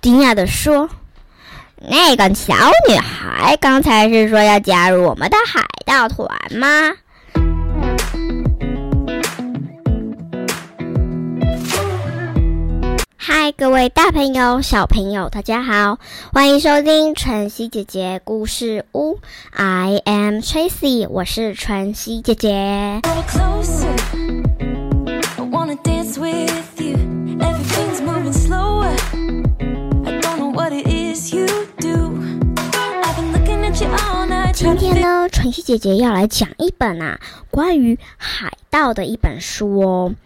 惊讶的说：“那个小女孩刚才是说要加入我们的海盗团吗？”嗨，各位大朋友、小朋友，大家好，欢迎收听晨曦姐姐故事屋。I am Tracy，我是晨曦姐姐。姐姐要来讲一本啊关于海盗的一本书哦。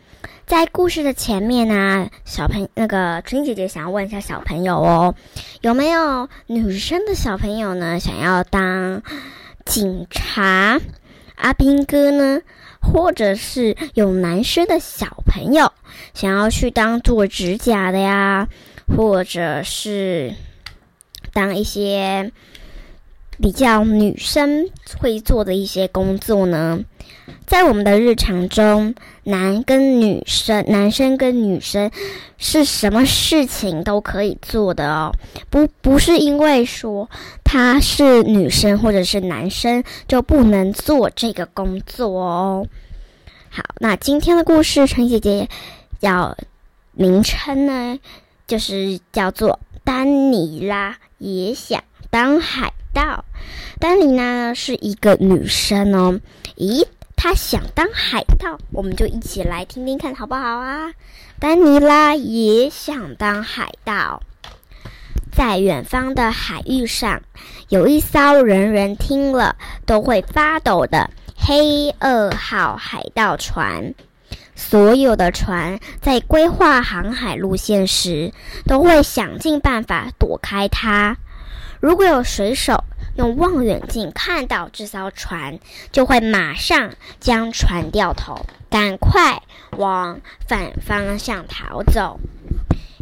在故事的前面呢，小朋那个春姐姐想要问一下小朋友哦，有没有女生的小朋友呢想要当警察？阿兵哥呢，或者是有男生的小朋友想要去当做指甲的呀，或者是当一些比较女生会做的一些工作呢？在我们的日常中，男跟女生、男生跟女生是什么事情都可以做的哦，不不是因为说他是女生或者是男生就不能做这个工作哦。好，那今天的故事，陈姐姐要名称呢，就是叫做丹尼拉也想当海盗。丹尼拉是一个女生哦，咦？她想当海盗，我们就一起来听听看好不好啊？丹尼拉也想当海盗。在远方的海域上，有一艘人人听了都会发抖的黑二号海盗船。所有的船在规划航海路线时，都会想尽办法躲开它。如果有水手，用望远镜看到这艘船，就会马上将船掉头，赶快往反方向逃走。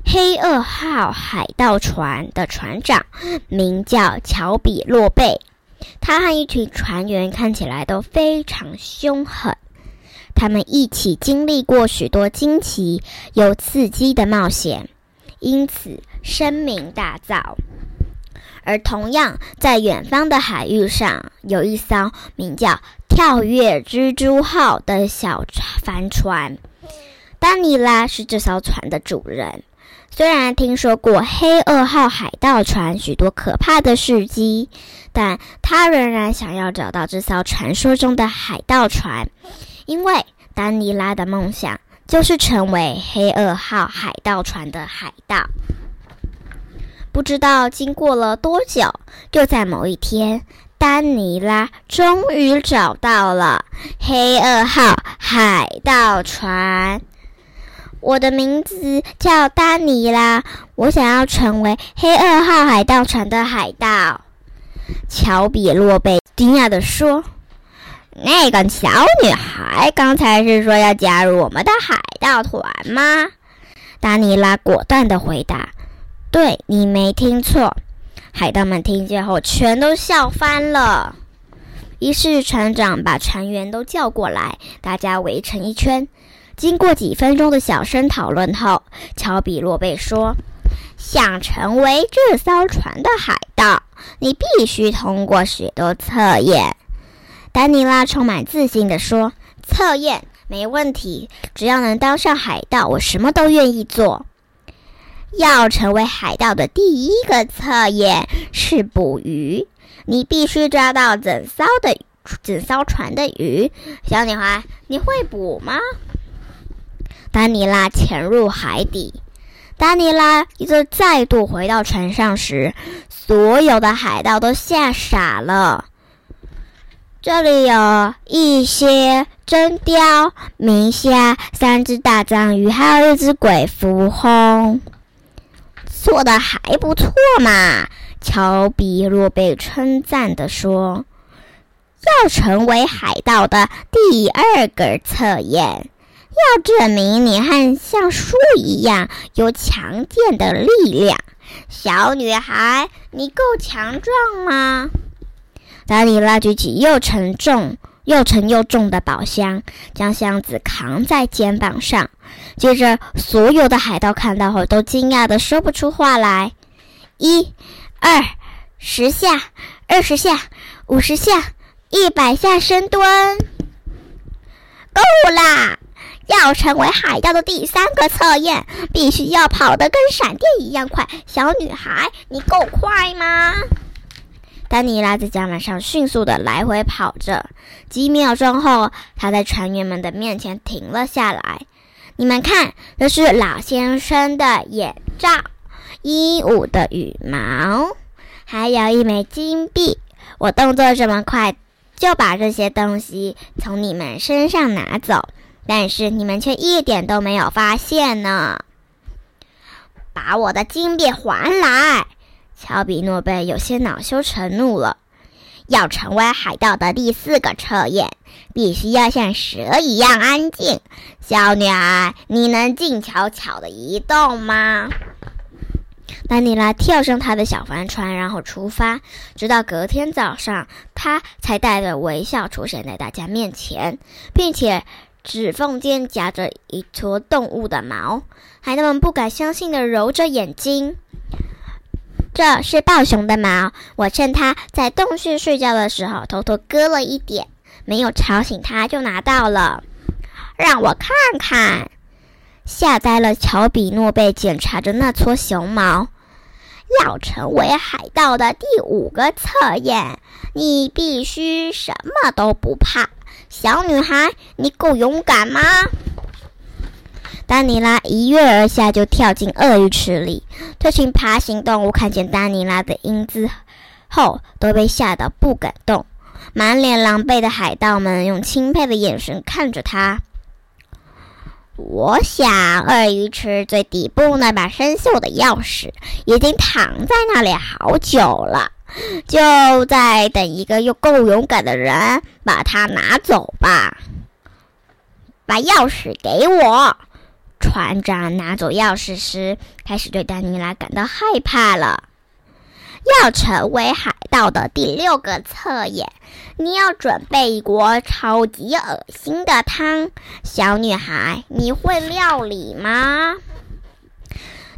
黑二号海盗船的船长名叫乔比洛贝，他和一群船员看起来都非常凶狠。他们一起经历过许多惊奇又刺激的冒险，因此声名大噪。而同样在远方的海域上，有一艘名叫“跳跃蜘蛛号”的小帆船。丹尼拉是这艘船的主人。虽然听说过黑二号海盗船许多可怕的事迹，但他仍然想要找到这艘传说中的海盗船，因为丹尼拉的梦想就是成为黑二号海盗船的海盗。不知道经过了多久，就在某一天，丹尼拉终于找到了黑二号海盗船。我的名字叫丹尼拉，我想要成为黑二号海盗船的海盗。乔比洛贝惊讶地说：“那个小女孩刚才是说要加入我们的海盗团吗？”丹尼拉果断地回答。对你没听错，海盗们听见后全都笑翻了。于是船长把船员都叫过来，大家围成一圈。经过几分钟的小声讨论后，乔比洛贝说：“想成为这艘船的海盗，你必须通过许多测验。”丹尼拉充满自信地说：“测验没问题，只要能当上海盗，我什么都愿意做。”要成为海盗的第一个测验是捕鱼，你必须抓到整艘的整艘船的鱼。小女孩，你会捕吗？丹尼拉潜入海底。丹尼拉一再度回到船上时，所有的海盗都吓傻了。这里有一些真鲷、明虾、三只大章鱼，还有一只鬼蝠鲼。做的还不错嘛，乔比洛贝称赞地说：“要成为海盗的第二个测验，要证明你和像树一样有强健的力量。小女孩，你够强壮吗？”达里拉举起又沉重。又沉又重的宝箱，将箱子扛在肩膀上。接着，所有的海盗看到后都惊讶的说不出话来。一、二，十下，二十下，五十下，一百下深蹲，够啦！要成为海盗的第三个测验，必须要跑得跟闪电一样快。小女孩，你够快吗？丹尼拉在甲板上迅速的来回跑着，几秒钟后，他在船员们的面前停了下来。你们看，这是老先生的眼罩、鹦鹉的羽毛，还有一枚金币。我动作这么快，就把这些东西从你们身上拿走。但是你们却一点都没有发现呢！把我的金币还来！乔比诺贝有些恼羞成怒了。要成为海盗的第四个测验，必须要像蛇一样安静。小女孩，你能静悄悄的移动吗？丹尼拉跳上他的小帆船，然后出发。直到隔天早上，他才带着微笑出现在大家面前，并且。指缝间夹着一撮动物的毛，孩子们不敢相信的揉着眼睛。这是豹熊的毛，我趁它在洞穴睡觉的时候偷偷割了一点，没有吵醒它就拿到了。让我看看，吓呆了乔比诺贝检查着那撮熊毛。要成为海盗的第五个测验，你必须什么都不怕。小女孩，你够勇敢吗？丹尼拉一跃而下，就跳进鳄鱼池里。这群爬行动物看见丹尼拉的英姿后，都被吓得不敢动。满脸狼狈的海盗们用钦佩的眼神看着他。我想，鳄鱼池最底部那把生锈的钥匙已经躺在那里好久了。就在等一个又够勇敢的人把它拿走吧。把钥匙给我。船长拿走钥匙时，开始对丹尼拉感到害怕了。要成为海盗的第六个测验，你要准备一锅超级恶心的汤。小女孩，你会料理吗？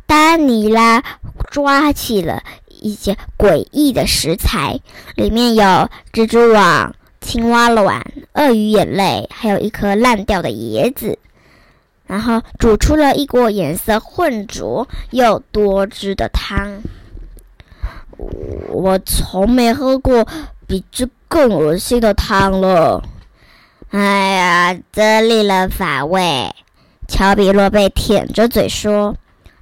丹尼拉抓起了。一些诡异的食材，里面有蜘蛛网、青蛙卵、鳄鱼眼泪，还有一颗烂掉的椰子。然后煮出了一锅颜色浑浊又多汁的汤。我从没喝过比这更恶心的汤了。哎呀，真令人反胃。乔比洛贝舔着嘴说：“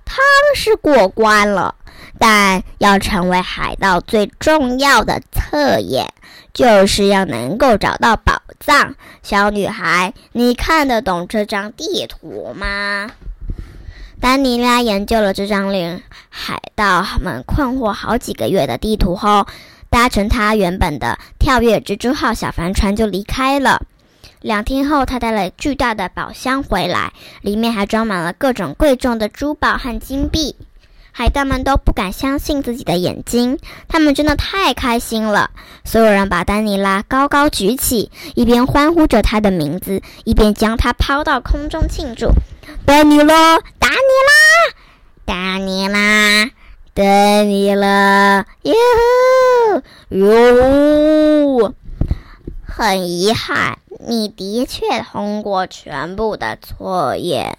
汤是过关了。”但要成为海盗，最重要的测验就是要能够找到宝藏。小女孩，你看得懂这张地图吗？丹尼拉研究了这张令海盗们困惑好几个月的地图后，搭乘他原本的跳跃蜘蛛号小帆船就离开了。两天后，他带了巨大的宝箱回来，里面还装满了各种贵重的珠宝和金币。海盗们都不敢相信自己的眼睛，他们真的太开心了。所有人把丹尼拉高高举起，一边欢呼着他的名字，一边将他抛到空中庆祝。丹尼拉，丹尼拉，丹尼拉，丹尼拉，哟哟！很遗憾，你的确通过全部的测验。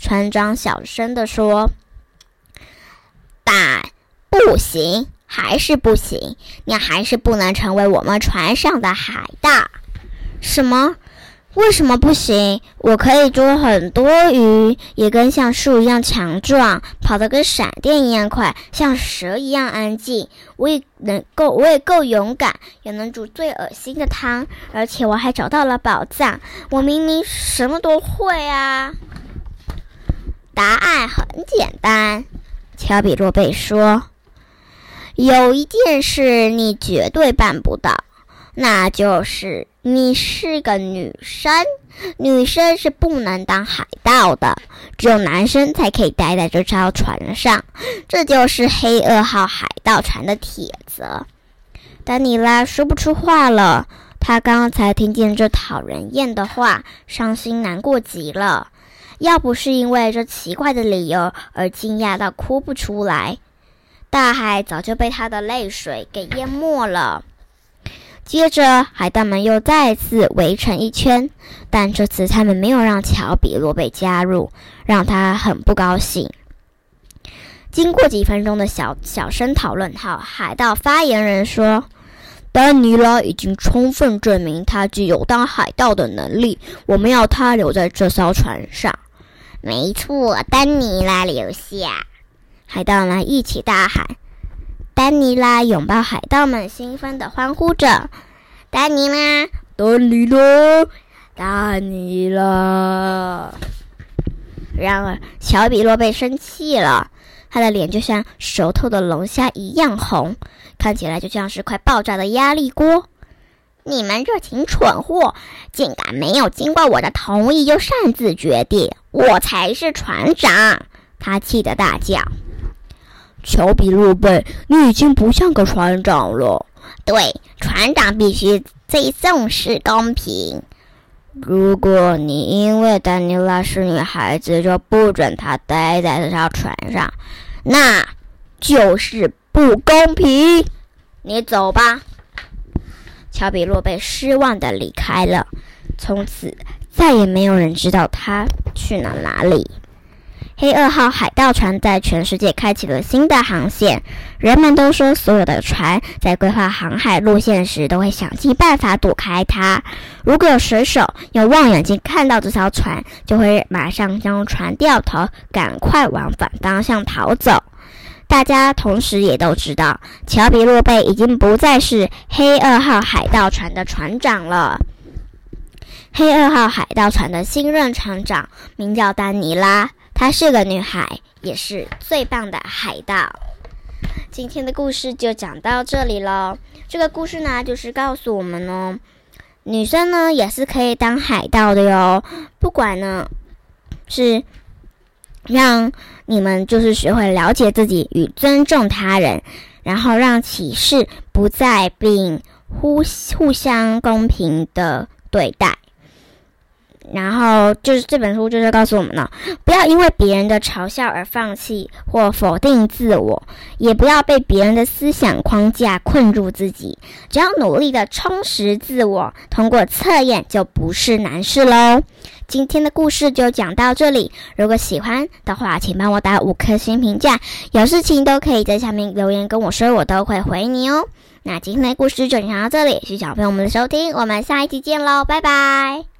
船长小声地说。不行，还是不行，你还是不能成为我们船上的海盗。什么？为什么不行？我可以捉很多鱼，也跟像树一样强壮，跑得跟闪电一样快，像蛇一样安静。我也能够，我也够勇敢，也能煮最恶心的汤，而且我还找到了宝藏。我明明什么都会啊！答案很简单。乔比洛贝说：“有一件事你绝对办不到，那就是你是个女生。女生是不能当海盗的，只有男生才可以待在这艘船上。这就是黑二号海盗船的铁则。”丹尼拉说不出话了。他刚才听见这讨人厌的话，伤心难过极了。要不是因为这奇怪的理由而惊讶到哭不出来，大海早就被他的泪水给淹没了。接着，海盗们又再次围成一圈，但这次他们没有让乔比洛贝加入，让他很不高兴。经过几分钟的小小声讨论后，海盗发言人说：“丹尼拉已经充分证明他具有当海盗的能力，我们要他留在这艘船上。”没错，丹尼拉留下！海盗们一起大喊：“丹尼拉！”拥抱海盗们兴奋地欢呼着：“丹尼拉，丹尼拉，丹尼拉！”然而，乔比洛被生气了，他的脸就像熟透的龙虾一样红，看起来就像是快爆炸的压力锅。你们这群蠢货，竟敢没有经过我的同意就擅自决定，我才是船长！他气得大叫：“乔比洛贝，你已经不像个船长了。对，船长必须最重视公平。如果你因为丹尼拉是女孩子就不准她待在这条船上，那就是不公平。你走吧。”乔比洛被失望的离开了，从此再也没有人知道他去了哪里。黑二号海盗船在全世界开启了新的航线，人们都说，所有的船在规划航海路线时都会想尽办法躲开它。如果有水手用望远镜看到这艘船，就会马上将船掉头，赶快往反方向逃走。大家同时也都知道，乔比洛贝已经不再是黑二号海盗船的船长了。黑二号海盗船的新任船长名叫丹尼拉，她是个女孩，也是最棒的海盗。今天的故事就讲到这里喽。这个故事呢，就是告诉我们呢，女生呢也是可以当海盗的哟。不管呢是。让你们就是学会了解自己与尊重他人，然后让启示不再并互互相公平的对待。然后就是这本书就是告诉我们了，不要因为别人的嘲笑而放弃或否定自我，也不要被别人的思想框架困住自己。只要努力的充实自我，通过测验就不是难事喽。今天的故事就讲到这里。如果喜欢的话，请帮我打五颗星评价。有事情都可以在下面留言跟我说，我都会回你哦。那今天的故事就讲到这里，谢谢小朋友们的收听，我们下一期见喽，拜拜。